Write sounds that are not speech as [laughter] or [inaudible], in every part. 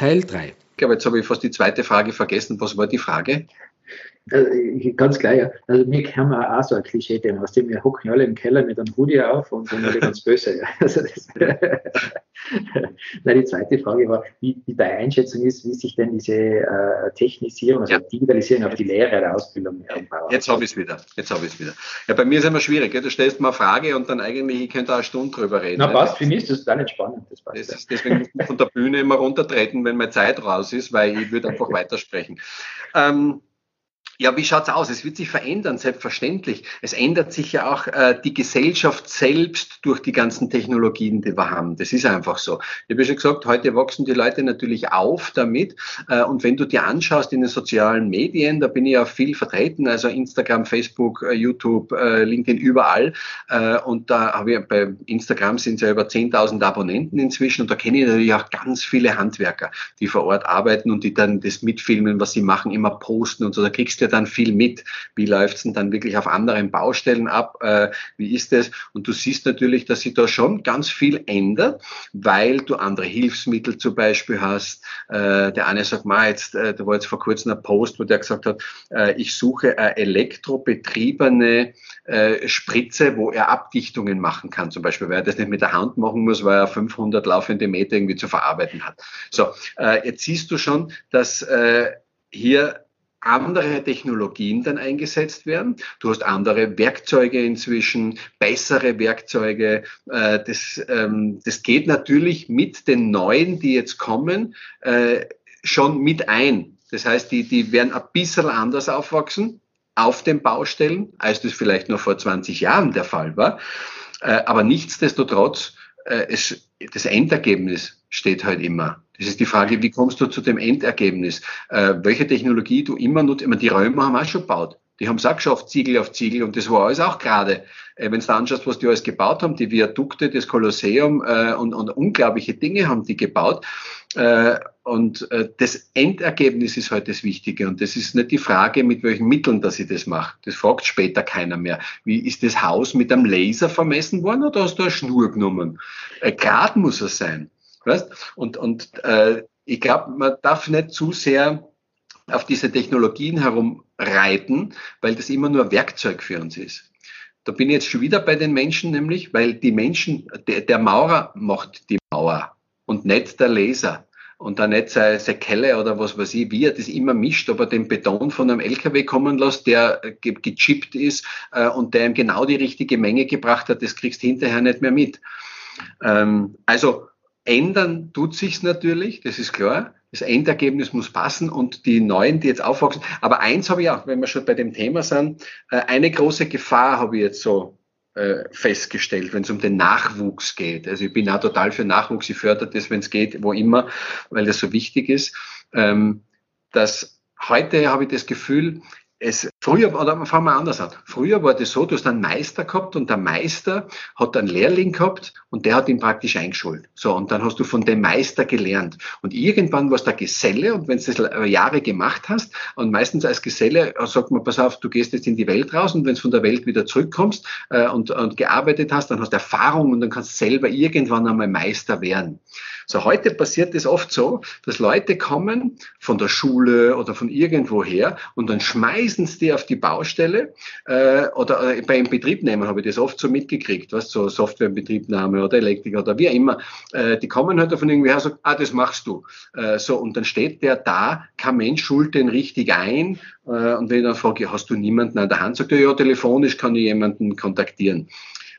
Teil 3. Aber jetzt habe ich fast die zweite Frage vergessen. Was war die Frage? Äh, ganz klar, ja. Also mir man auch so ein Klischee dem aus dem wir hocken alle im Keller mit einem Hoodie auf und sind alle ganz böse. Ja. [laughs] Also das, [laughs] Nein, die zweite Frage war, wie, wie deine Einschätzung ist, wie sich denn diese äh, Technisierung, also ja. Digitalisierung auf die Lehre der Ausbildung aufbaut. Jetzt habe ich es wieder. Jetzt habe ich es wieder. Ja, bei mir ist es immer schwierig. Ja. Du stellst mal eine Frage und dann eigentlich, ich könnte auch eine Stunde drüber reden. Na, passt, für mich ist das total spannend. Das passt, das ist, deswegen muss ich von der Bühne immer runtertreten, wenn meine Zeit raus ist, weil ich würde einfach weitersprechen. Ähm, ja, wie schaut's aus? Es wird sich verändern, selbstverständlich. Es ändert sich ja auch äh, die Gesellschaft selbst durch die ganzen Technologien, die wir haben. Das ist einfach so. Ich habe ja schon gesagt, heute wachsen die Leute natürlich auf damit. Äh, und wenn du dir anschaust in den sozialen Medien, da bin ich ja viel vertreten, also Instagram, Facebook, äh, YouTube, äh, LinkedIn, überall. Äh, und da habe ich bei Instagram sind ja über 10.000 Abonnenten inzwischen. Und da kenne ich natürlich auch ganz viele Handwerker, die vor Ort arbeiten und die dann das mitfilmen, was sie machen, immer posten und so. Da kriegst du dann viel mit. Wie läuft's denn dann wirklich auf anderen Baustellen ab? Äh, wie ist es? Und du siehst natürlich, dass sich da schon ganz viel ändert, weil du andere Hilfsmittel zum Beispiel hast. Äh, der eine sagt mal jetzt, äh, da war jetzt vor kurzem ein Post, wo der gesagt hat, äh, ich suche eine elektrobetriebene äh, Spritze, wo er Abdichtungen machen kann, zum Beispiel, weil er das nicht mit der Hand machen muss, weil er 500 laufende Meter irgendwie zu verarbeiten hat. So, äh, jetzt siehst du schon, dass äh, hier andere Technologien dann eingesetzt werden. Du hast andere Werkzeuge inzwischen, bessere Werkzeuge. Äh, das, ähm, das geht natürlich mit den neuen, die jetzt kommen, äh, schon mit ein. Das heißt, die, die werden ein bisschen anders aufwachsen auf den Baustellen, als das vielleicht noch vor 20 Jahren der Fall war. Äh, aber nichtsdestotrotz, es, das Endergebnis steht halt immer. Das ist die Frage, wie kommst du zu dem Endergebnis? Äh, welche Technologie du immer nutzt. Immer die Römer haben auch schon gebaut. Die haben es auch geschafft, Ziegel auf Ziegel und das war alles auch gerade. Äh, Wenn du anschaust, was die alles gebaut haben, die Viadukte, das Kolosseum äh, und, und unglaubliche Dinge haben die gebaut. Äh, und äh, das Endergebnis ist halt das Wichtige. Und das ist nicht die Frage, mit welchen Mitteln, dass ich das mache. Das fragt später keiner mehr. Wie ist das Haus mit einem Laser vermessen worden oder hast du eine Schnur genommen? Äh, Grad muss es sein. Weißt? Und, und äh, ich glaube, man darf nicht zu sehr auf diese Technologien herumreiten, weil das immer nur Werkzeug für uns ist. Da bin ich jetzt schon wieder bei den Menschen, nämlich, weil die Menschen, der, der Maurer macht die Mauer und nicht der Laser und dann nicht seine, seine Kelle oder was weiß ich, wie er das immer mischt, ob er den Beton von einem LKW kommen lässt, der ge gechippt ist äh, und der ihm genau die richtige Menge gebracht hat, das kriegst du hinterher nicht mehr mit. Ähm, also Ändern tut sich's natürlich, das ist klar. Das Endergebnis muss passen und die Neuen, die jetzt aufwachsen. Aber eins habe ich auch, wenn wir schon bei dem Thema sind, äh, eine große Gefahr habe ich jetzt so äh, festgestellt, wenn es um den Nachwuchs geht. Also ich bin auch total für Nachwuchs, ich fördere das, wenn es geht, wo immer, weil das so wichtig ist. Ähm, dass heute habe ich das Gefühl, es, früher, oder fangen wir anders an. Früher war das so, du hast einen Meister gehabt und der Meister hat einen Lehrling gehabt und der hat ihn praktisch eingeschult. So, und dann hast du von dem Meister gelernt. Und irgendwann warst du Geselle und wenn du das Jahre gemacht hast, und meistens als Geselle äh, sagt man, pass auf, du gehst jetzt in die Welt raus und wenn du von der Welt wieder zurückkommst äh, und, und gearbeitet hast, dann hast du Erfahrung und dann kannst du selber irgendwann einmal Meister werden. So, heute passiert es oft so, dass Leute kommen von der Schule oder von irgendwoher und dann schmeißen sie die auf die Baustelle äh, oder äh, beim Betriebnehmen habe ich das oft so mitgekriegt, was so Softwareinbetriebnahme oder Elektrik oder wie immer. Äh, die kommen halt davon irgendwie her und sagen, ah, das machst du. Äh, so, und dann steht der da, kein Mensch schult den richtig ein. Äh, und wenn ich dann frage, hast du niemanden an der Hand, sagt er, ja, telefonisch kann ich jemanden kontaktieren.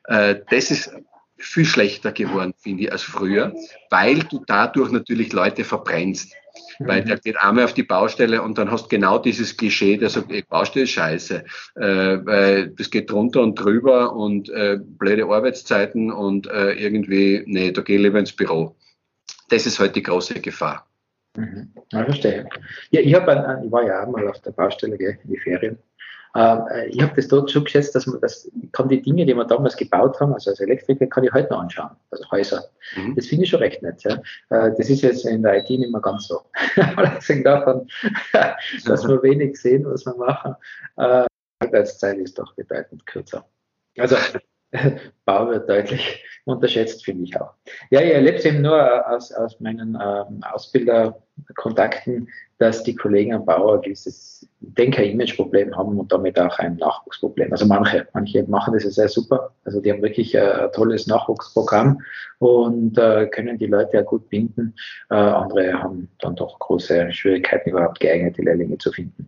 Äh, das ist viel schlechter geworden, finde ich, als früher, weil du dadurch natürlich Leute verbrennst. Weil der geht einmal auf die Baustelle und dann hast genau dieses Klischee, der sagt, ey, Baustelle ist scheiße, äh, weil das geht drunter und drüber und äh, blöde Arbeitszeiten und äh, irgendwie, nee, da geh lieber ins Büro. Das ist halt die große Gefahr. Mhm. Ja, verstehe. Ja, ich, hab ich war ja auch mal auf der Baustelle gell, in die Ferien. Ähm, äh, ich habe das dort schon geschätzt, dass man das kann die Dinge, die wir damals gebaut haben, also als Elektriker, kann ich heute noch anschauen, also Häuser. Mhm. Das finde ich schon recht nett. Ja. Äh, das ist jetzt in der IT nicht mehr ganz so. [laughs] Abgesehen davon, [laughs] dass wir wenig sehen, was wir machen. Äh, Arbeitszeit ist doch bedeutend kürzer. Also [laughs] Bau wird deutlich unterschätzt, finde ich auch. Ja, ich erlebe es eben nur aus, aus meinen ähm, Ausbilderkontakten, dass die Kollegen am Bau ein gewisses, denke ich, Imageproblem haben und damit auch ein Nachwuchsproblem. Also manche, manche machen das ja sehr super. Also die haben wirklich ein tolles Nachwuchsprogramm und äh, können die Leute ja gut binden. Äh, andere haben dann doch große Schwierigkeiten, überhaupt geeignete Lehrlinge zu finden.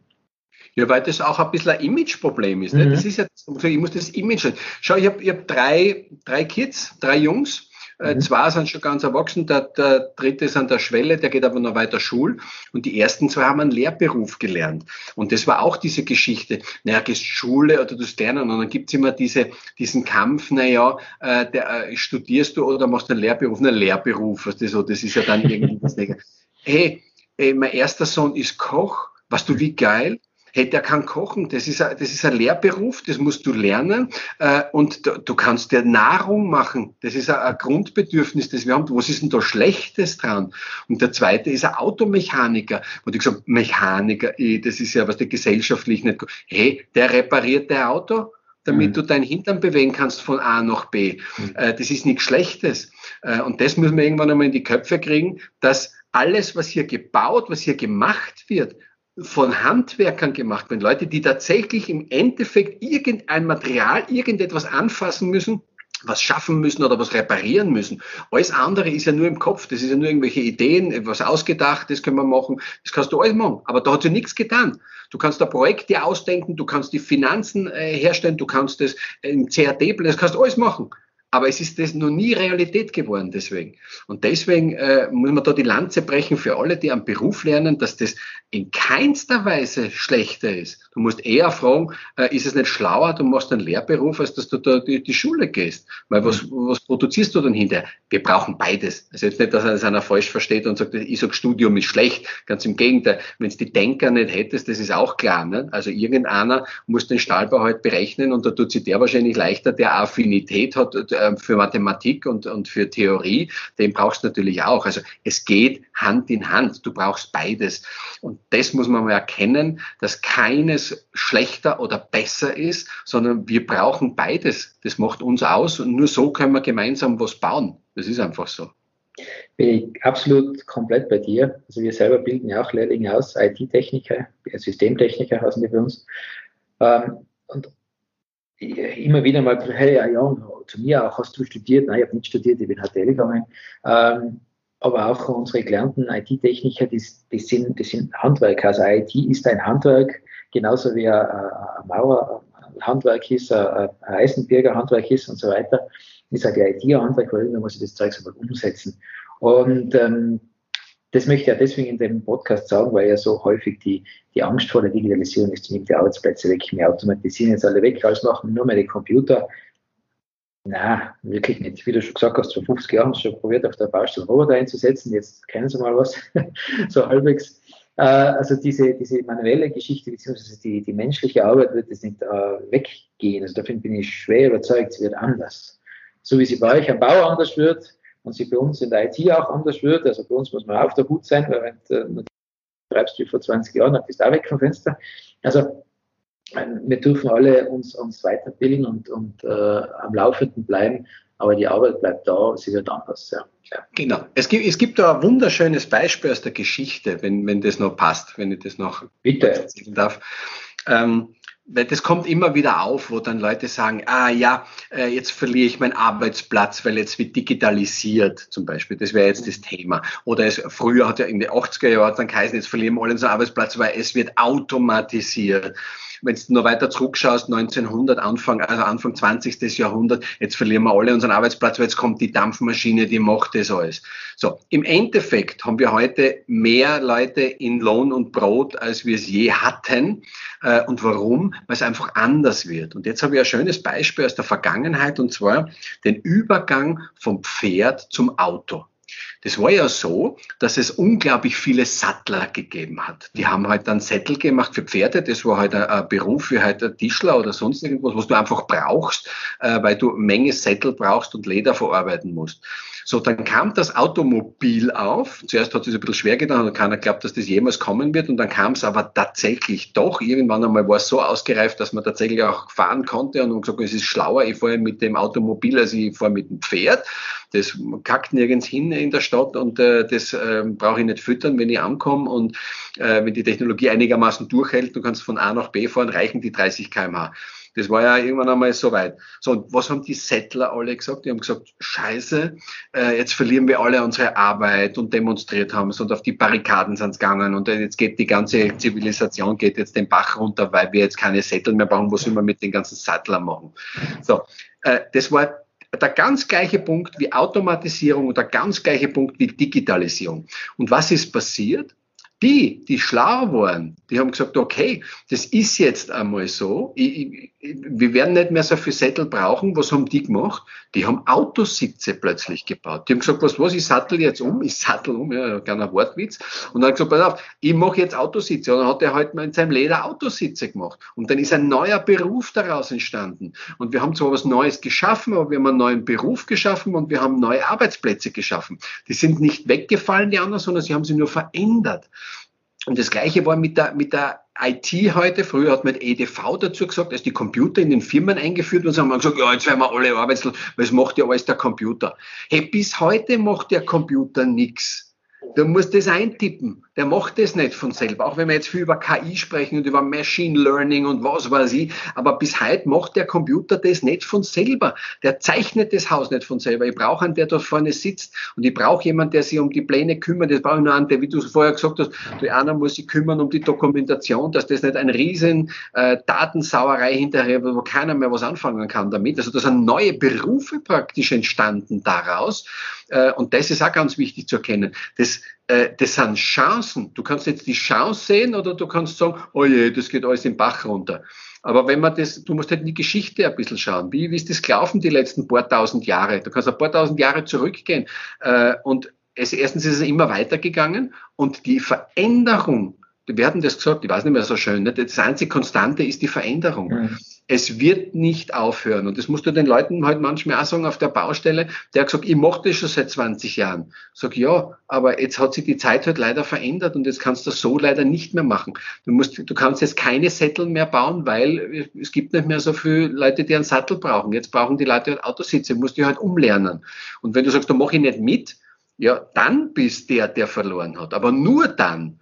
Ja, weil das auch ein bisschen ein Imageproblem ist. Ne? Mhm. Das ist ja, ich muss das Image. Schau, ich habe hab drei, drei Kids, drei Jungs. Äh, mhm. Zwei sind schon ganz erwachsen, der, der dritte ist an der Schwelle, der geht aber noch weiter Schul. Und die ersten zwei haben einen Lehrberuf gelernt. Und das war auch diese Geschichte. Naja, gehst Schule oder du lernen. Und dann gibt's immer diese, diesen Kampf, naja, äh, der, äh, studierst du oder machst einen Lehrberuf? Einen Lehrberuf, was das so, das ist ja dann irgendwie [laughs] was Hey, ey, mein erster Sohn ist Koch, weißt du, wie geil? Hey, der kann kochen, das ist, ein, das ist ein Lehrberuf, das musst du lernen äh, und du, du, kannst dir Nahrung machen, das ist ein, ein, Grundbedürfnis, das wir haben. Was ist denn da Schlechtes dran? Und der zweite ist ein Automechaniker, wo du gesagt Mechaniker, eh, das ist ja was der gesellschaftlich nicht, hey, der repariert der Auto, damit mhm. du dein Hintern bewegen kannst von A nach B. Mhm. Äh, das ist nichts Schlechtes. Äh, und das müssen wir irgendwann einmal in die Köpfe kriegen, dass alles, was hier gebaut, was hier gemacht wird, von Handwerkern gemacht werden, Leute, die tatsächlich im Endeffekt irgendein Material, irgendetwas anfassen müssen, was schaffen müssen oder was reparieren müssen. Alles andere ist ja nur im Kopf, das ist ja nur irgendwelche Ideen, was ausgedacht, das können wir machen, das kannst du alles machen. Aber da hat sich nichts getan. Du kannst da Projekte ausdenken, du kannst die Finanzen äh, herstellen, du kannst das im CAD, das kannst du alles machen. Aber es ist das noch nie Realität geworden deswegen. Und deswegen äh, muss man da die Lanze brechen für alle, die am Beruf lernen, dass das in keinster Weise schlechter ist. Du musst eher fragen, äh, ist es nicht schlauer, du machst einen Lehrberuf, als dass du da die, die Schule gehst? Weil was, mhm. was produzierst du dann hinterher? Wir brauchen beides. Also jetzt nicht, dass einer falsch versteht und sagt, ich sage, Studium ist schlecht. Ganz im Gegenteil. Wenn es die Denker nicht hättest, das ist auch klar. Ne? Also irgendeiner muss den Stahlbau halt berechnen und da tut sich der wahrscheinlich leichter, der Affinität hat äh, für Mathematik und, und für Theorie. Den brauchst du natürlich auch. Also es geht Hand in Hand. Du brauchst beides. Und das muss man mal erkennen, dass keines schlechter oder besser ist, sondern wir brauchen beides. Das macht uns aus und nur so können wir gemeinsam was bauen. Das ist einfach so. Bin ich absolut komplett bei dir. Also wir selber bilden ja auch Lehrlinge aus, IT-Techniker, Systemtechniker heißen die bei uns. Ähm, und immer wieder mal, hey, ja, zu mir auch, hast du studiert? Nein, ich habe nicht studiert, ich bin HTL gegangen. Ähm, aber auch unsere gelernten IT-Techniker, die, die, sind, die sind Handwerker. Also IT ist ein Handwerk, genauso wie ein, ein Mauerhandwerk ist, ein, ein Eisenberger Handwerk ist und so weiter. Ist halt IT ein Handwerk, weil man muss das Zeug aber umsetzen. Und ähm, das möchte ich ja deswegen in dem Podcast sagen, weil ja so häufig die, die Angst vor der Digitalisierung ist, die Arbeitsplätze weg, wir automatisieren jetzt alle weg, alles machen nur mehr die Computer. Na, wirklich nicht. Wie du schon gesagt hast, vor 50 Jahren hast du schon probiert, auf der Baustelle Roboter einzusetzen. Jetzt kennen sie mal was, [laughs] so halbwegs. Äh, also diese, diese manuelle Geschichte, beziehungsweise die, die menschliche Arbeit wird jetzt nicht äh, weggehen. Also davon bin ich schwer überzeugt, sie wird anders. So wie sie bei euch am Bau anders wird und sie bei uns in der IT auch anders wird. Also bei uns muss man auf der Hut sein, weil wenn du äh, treibst wie vor 20 Jahren, dann bist du auch weg vom Fenster. Also wir dürfen alle uns, uns weiterbilden und, und äh, am Laufenden bleiben, aber die Arbeit bleibt da, sie wird anders. Ja. ja. Genau. Es gibt, es gibt da ein wunderschönes Beispiel aus der Geschichte, wenn, wenn das noch passt, wenn ich das noch Bitte. erzählen darf. Ähm, das kommt immer wieder auf, wo dann Leute sagen, ah ja, äh, jetzt verliere ich meinen Arbeitsplatz, weil jetzt wird digitalisiert zum Beispiel. Das wäre jetzt das Thema. Oder es, früher hat ja in den 80er Jahren dann geheißen, jetzt verlieren wir alle unseren Arbeitsplatz, weil es wird automatisiert wenn du noch weiter zurückschaust, 1900, Anfang, also Anfang 20. Jahrhundert, jetzt verlieren wir alle unseren Arbeitsplatz, weil jetzt kommt die Dampfmaschine, die macht das alles. So, im Endeffekt haben wir heute mehr Leute in Lohn und Brot, als wir es je hatten. Äh, und warum? Weil es einfach anders wird. Und jetzt habe ich ein schönes Beispiel aus der Vergangenheit, und zwar den Übergang vom Pferd zum Auto. Das war ja so, dass es unglaublich viele Sattler gegeben hat. Die haben halt dann Sättel gemacht für Pferde. Das war halt ein, Beruf für halt Tischler oder sonst irgendwas, was du einfach brauchst, äh, weil du Menge Sättel brauchst und Leder verarbeiten musst. So, dann kam das Automobil auf. Zuerst hat es ein bisschen schwer getan und keiner glaubt, dass das jemals kommen wird. Und dann kam es aber tatsächlich doch. Irgendwann einmal war es so ausgereift, dass man tatsächlich auch fahren konnte und man gesagt, es ist schlauer, ich fahre mit dem Automobil, als ich fahre mit dem Pferd. Das kackt nirgends hin in der Stadt und äh, das äh, brauche ich nicht füttern, wenn ich ankomme. Und äh, wenn die Technologie einigermaßen durchhält, du kannst von A nach B fahren, reichen die 30 kmh. Das war ja irgendwann einmal so weit. So, und was haben die Settler alle gesagt? Die haben gesagt, scheiße, äh, jetzt verlieren wir alle unsere Arbeit und demonstriert haben es und auf die Barrikaden sind gegangen und jetzt geht die ganze Zivilisation geht jetzt den Bach runter, weil wir jetzt keine Sättel mehr brauchen. Was wir mit den ganzen Sattlern machen? So, äh, das war der ganz gleiche Punkt wie Automatisierung und der ganz gleiche Punkt wie Digitalisierung. Und was ist passiert? Die, die schlau waren, die haben gesagt, okay, das ist jetzt einmal so, ich, ich, wir werden nicht mehr so viel Sättel brauchen. Was haben die gemacht? Die haben Autositze plötzlich gebaut. Die haben gesagt, was, was, ich sattel jetzt um, ich sattel um, ja, kleiner Wortwitz. Und dann gesagt, pass auf, ich mache jetzt Autositze. Und dann hat er halt mal in seinem Leder Autositze gemacht. Und dann ist ein neuer Beruf daraus entstanden. Und wir haben zwar was Neues geschaffen, aber wir haben einen neuen Beruf geschaffen und wir haben neue Arbeitsplätze geschaffen. Die sind nicht weggefallen, die anderen, sondern sie haben sie nur verändert. Und das Gleiche war mit der, mit der IT heute. Früher hat man EDV dazu gesagt, als die Computer in den Firmen eingeführt wurden, haben wir gesagt, ja, jetzt werden wir alle arbeitslos, weil es macht ja alles der Computer. Hey, bis heute macht der Computer nichts. Du musst das eintippen. Der macht das nicht von selber. Auch wenn wir jetzt viel über KI sprechen und über Machine Learning und was weiß ich. Aber bis heute macht der Computer das nicht von selber. Der zeichnet das Haus nicht von selber. Ich brauche einen, der dort vorne sitzt. Und ich brauche jemanden, der sich um die Pläne kümmert. Das brauche ich nur einen, der, wie du vorher gesagt hast, der einer muss sich kümmern um die Dokumentation, dass das nicht ein riesen äh, Datensauerei hinterher, wo keiner mehr was anfangen kann damit. Also da sind neue Berufe praktisch entstanden daraus. Äh, und das ist auch ganz wichtig zu erkennen. Das, das sind Chancen. Du kannst jetzt die Chance sehen oder du kannst sagen, oh je, das geht alles im Bach runter. Aber wenn man das, du musst halt in die Geschichte ein bisschen schauen. Wie, wie ist das gelaufen die letzten paar tausend Jahre? Du kannst ein paar tausend Jahre zurückgehen. Äh, und es, erstens ist es immer weitergegangen und die Veränderung wir hatten das gesagt, ich weiß nicht mehr so schön, nicht? das einzige Konstante ist die Veränderung. Mhm. Es wird nicht aufhören. Und das musst du den Leuten halt manchmal auch sagen auf der Baustelle, der hat gesagt, ich mache das schon seit 20 Jahren. Sag, ja, aber jetzt hat sich die Zeit halt leider verändert und jetzt kannst du das so leider nicht mehr machen. Du musst, du kannst jetzt keine Sättel mehr bauen, weil es gibt nicht mehr so viele Leute, die einen Sattel brauchen. Jetzt brauchen die Leute halt Autositze, musst du halt umlernen. Und wenn du sagst, da mache ich nicht mit, ja, dann bist der, der verloren hat. Aber nur dann.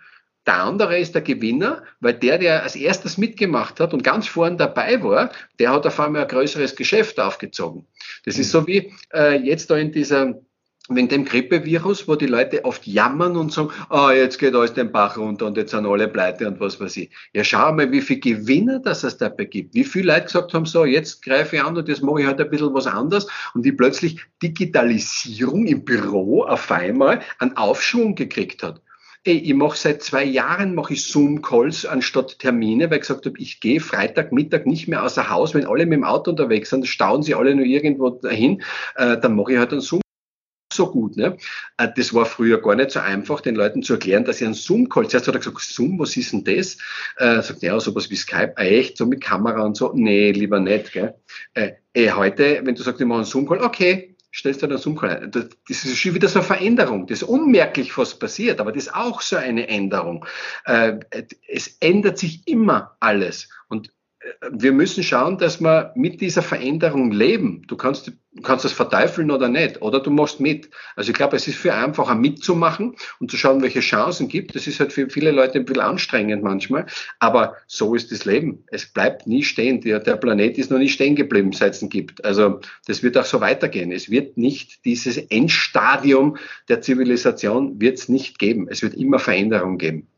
Der andere ist der Gewinner, weil der, der als erstes mitgemacht hat und ganz vorn dabei war, der hat auf einmal ein größeres Geschäft aufgezogen. Das ist so wie äh, jetzt da in dieser wegen dem Grippevirus, wo die Leute oft jammern und sagen, ah, oh, jetzt geht alles den Bach runter und jetzt sind alle pleite und was weiß ich. Ja, schau mal, wie viel Gewinner das es dabei gibt. Wie viele Leute gesagt haben, so, jetzt greife ich an und jetzt mache ich halt ein bisschen was anderes und wie plötzlich Digitalisierung im Büro auf einmal einen Aufschwung gekriegt hat. Ey, ich mache seit zwei Jahren mache ich Zoom-Calls anstatt Termine, weil ich gesagt habe, ich gehe Freitag Mittag nicht mehr außer Haus, wenn alle mit dem Auto unterwegs sind, stauen sie alle nur irgendwo dahin, äh, dann mache ich halt einen Zoom so gut. Ne? Äh, das war früher gar nicht so einfach, den Leuten zu erklären, dass sie einen Zoom-Call, zuerst hat er gesagt, Zoom, was ist denn das? Äh, sagt, ja, sowas wie Skype, ah, echt, so mit Kamera und so, nee, lieber nicht. Gell? Äh, eh, heute, wenn du sagst, ich mache einen Zoom-Call, okay, stellst du Zoom-Call ein. Das ist schon wieder so eine Veränderung. Das ist unmerklich, was passiert, aber das ist auch so eine Änderung. Äh, es ändert sich immer alles. Und wir müssen schauen, dass wir mit dieser Veränderung leben. Du kannst, du kannst das verteufeln oder nicht, oder du machst mit. Also ich glaube, es ist viel einfacher mitzumachen und zu schauen, welche Chancen gibt. Das ist halt für viele Leute ein bisschen anstrengend manchmal, aber so ist das Leben. Es bleibt nie stehen. Der, der Planet ist noch nicht stehen geblieben, seit es ihn gibt. Also das wird auch so weitergehen. Es wird nicht dieses Endstadium der Zivilisation wird es nicht geben. Es wird immer Veränderung geben.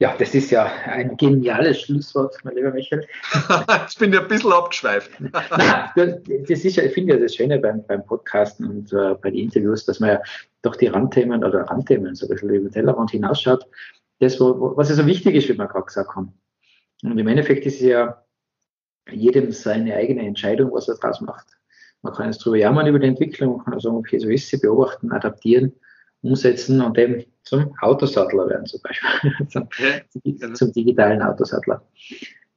Ja, das ist ja ein geniales Schlusswort, mein lieber Michael. [laughs] Jetzt bin ich ein bisschen abgeschweift. [laughs] Nein, das ist ja, ich finde ja das Schöne beim, beim Podcasten und äh, bei den Interviews, dass man ja doch die Randthemen oder Randthemen so ein bisschen über den Tellerrand hinausschaut. Das, wo, was ja so wichtig ist, wie wir gerade gesagt haben. Und im Endeffekt ist ja jedem seine eigene Entscheidung, was er draus macht. Man kann jetzt darüber jammern über die Entwicklung, man kann sagen, okay, so ist sie, beobachten, adaptieren, umsetzen und eben zum Autosattler werden zum Beispiel, [laughs] zum, ja, zum, digitalen Autosattler.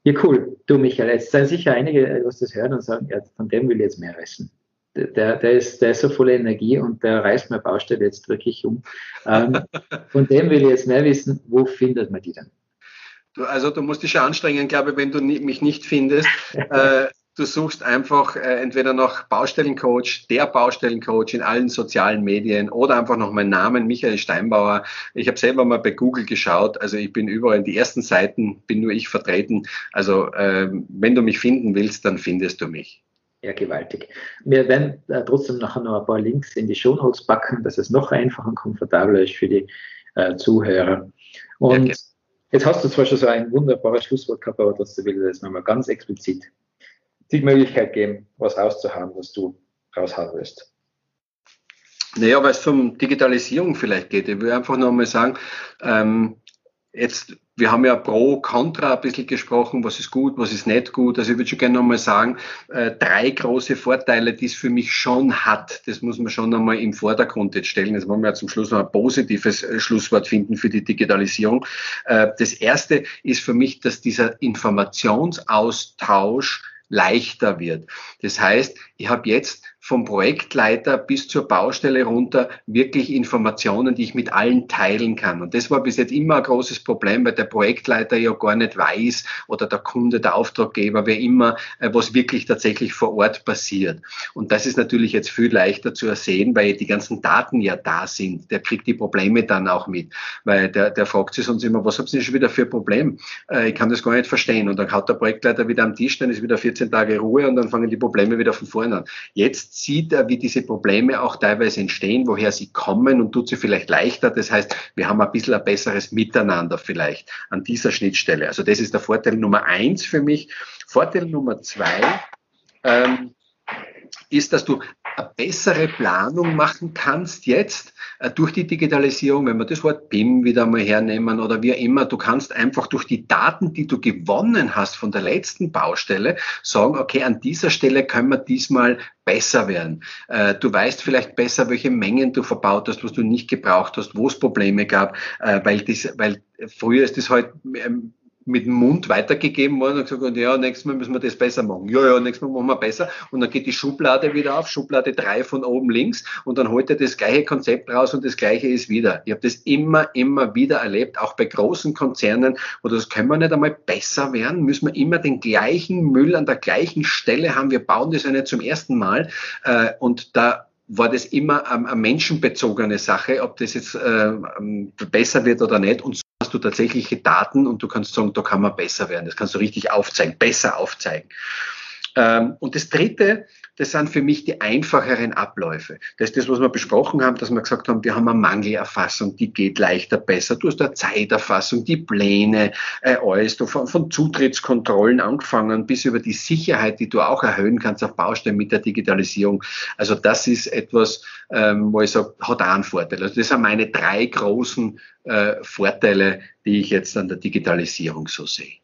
Ja, cool. Du, Michael, es sind sicher einige, was das hören und sagen, ja, von dem will ich jetzt mehr wissen. Der, der, ist, der ist so voller Energie und der reißt meine Baustelle jetzt wirklich um. Ähm, [laughs] von dem will ich jetzt mehr wissen, wo findet man die denn? Du, also du musst dich schon anstrengen, glaube ich, wenn du mich nicht findest. äh, du suchst einfach äh, entweder nach Baustellencoach, der Baustellencoach in allen sozialen Medien oder einfach noch meinen Namen, Michael Steinbauer. Ich habe selber mal bei Google geschaut, also ich bin überall in die ersten Seiten, bin nur ich vertreten. Also äh, wenn du mich finden willst, dann findest du mich. Ja, gewaltig. Wir werden äh, trotzdem nachher noch ein paar Links in die Show Notes packen, dass es noch einfacher und komfortabler ist für die äh, Zuhörer. Und ja, Jetzt hast du zwar schon so ein wunderbares Schlusswort gehabt, aber trotzdem will ich das nochmal ganz explizit die Möglichkeit geben, was rauszuhauen, was du raushauen willst. Naja, weil es um Digitalisierung vielleicht geht. Ich will einfach nochmal sagen, ähm, jetzt wir haben ja pro, contra ein bisschen gesprochen, was ist gut, was ist nicht gut. Also ich würde schon gerne nochmal sagen, äh, drei große Vorteile, die es für mich schon hat. Das muss man schon nochmal im Vordergrund jetzt stellen. Jetzt wollen wir ja zum Schluss noch ein positives äh, Schlusswort finden für die Digitalisierung. Äh, das erste ist für mich, dass dieser Informationsaustausch leichter wird. Das heißt, ich habe jetzt vom Projektleiter bis zur Baustelle runter wirklich Informationen, die ich mit allen teilen kann. Und das war bis jetzt immer ein großes Problem, weil der Projektleiter ja gar nicht weiß oder der Kunde, der Auftraggeber, wer immer, äh, was wirklich tatsächlich vor Ort passiert. Und das ist natürlich jetzt viel leichter zu ersehen, weil die ganzen Daten ja da sind. Der kriegt die Probleme dann auch mit, weil der, der fragt sich sonst immer, was habt ihr schon wieder für ein Problem? Äh, ich kann das gar nicht verstehen. Und dann haut der Projektleiter wieder am Tisch, dann ist wieder 14 Tage Ruhe und dann fangen die Probleme wieder von vorne an. Jetzt sieht er, wie diese Probleme auch teilweise entstehen, woher sie kommen und tut sie vielleicht leichter. Das heißt, wir haben ein bisschen ein besseres Miteinander vielleicht an dieser Schnittstelle. Also das ist der Vorteil Nummer eins für mich. Vorteil Nummer zwei, ähm, ist, dass du bessere Planung machen kannst jetzt äh, durch die Digitalisierung, wenn wir das Wort BIM wieder mal hernehmen oder wie immer, du kannst einfach durch die Daten, die du gewonnen hast von der letzten Baustelle, sagen, okay, an dieser Stelle können wir diesmal besser werden. Äh, du weißt vielleicht besser, welche Mengen du verbaut hast, was du nicht gebraucht hast, wo es Probleme gab, äh, weil, das, weil früher ist das halt ähm, mit dem Mund weitergegeben worden und gesagt, ja, nächstes Mal müssen wir das besser machen. Ja, ja, nächstes Mal machen wir besser. Und dann geht die Schublade wieder auf, Schublade drei von oben links und dann holt er das gleiche Konzept raus und das gleiche ist wieder. Ich habe das immer, immer wieder erlebt, auch bei großen Konzernen, wo das können wir nicht einmal besser werden, müssen wir immer den gleichen Müll an der gleichen Stelle haben. Wir bauen das ja nicht zum ersten Mal. Äh, und da war das immer eine menschenbezogene Sache, ob das jetzt äh, besser wird oder nicht. Und hast du tatsächliche Daten und du kannst sagen, da kann man besser werden. Das kannst du richtig aufzeigen, besser aufzeigen. Ähm, und das Dritte, das sind für mich die einfacheren Abläufe. Das ist das, was wir besprochen haben, dass wir gesagt haben, wir haben eine Mangelerfassung, die geht leichter, besser. Du hast eine Zeiterfassung, die Pläne, äh, alles, du von, von Zutrittskontrollen angefangen bis über die Sicherheit, die du auch erhöhen kannst auf Baustellen mit der Digitalisierung. Also das ist etwas, ähm, wo ich sage, hat auch einen Vorteil. Also das sind meine drei großen äh, Vorteile, die ich jetzt an der Digitalisierung so sehe.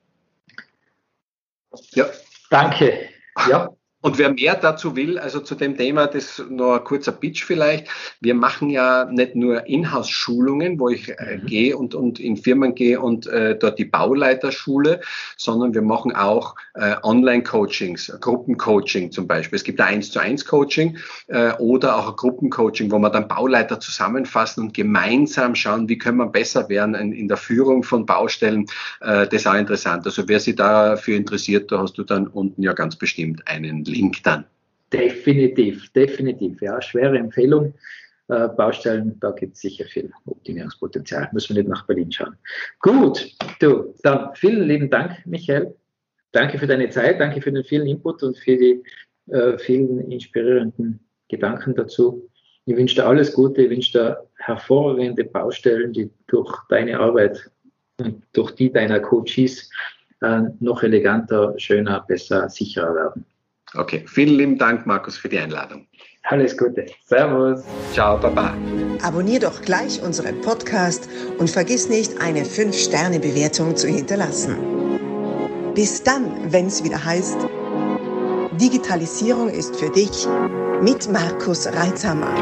Ja. Danke. Ja. Und wer mehr dazu will, also zu dem Thema, das noch ein kurzer Pitch vielleicht. Wir machen ja nicht nur Inhouse-Schulungen, wo ich äh, mhm. gehe und, und in Firmen gehe und äh, dort die Bauleiterschule, sondern wir machen auch äh, Online-Coachings, Gruppencoaching zum Beispiel. Es gibt ein 1 zu 1 Coaching äh, oder auch ein Gruppencoaching, wo wir dann Bauleiter zusammenfassen und gemeinsam schauen, wie können wir besser werden in, in der Führung von Baustellen. Äh, das ist auch interessant. Also wer sich dafür interessiert, da hast du dann unten ja ganz bestimmt einen Link dann. Definitiv, definitiv. Ja, schwere Empfehlung. Äh, Baustellen, da gibt es sicher viel Optimierungspotenzial. Müssen wir nicht nach Berlin schauen. Gut, du, dann vielen lieben Dank, Michael. Danke für deine Zeit, danke für den vielen Input und für die äh, vielen inspirierenden Gedanken dazu. Ich wünsche dir alles Gute, ich wünsche dir hervorragende Baustellen, die durch deine Arbeit und durch die deiner Coaches äh, noch eleganter, schöner, besser, sicherer werden. Okay, vielen lieben Dank, Markus, für die Einladung. Alles Gute. Servus. Ciao, Baba. Abonnier doch gleich unseren Podcast und vergiss nicht, eine 5-Sterne-Bewertung zu hinterlassen. Bis dann, wenn es wieder heißt, Digitalisierung ist für dich mit Markus Reitzhammer.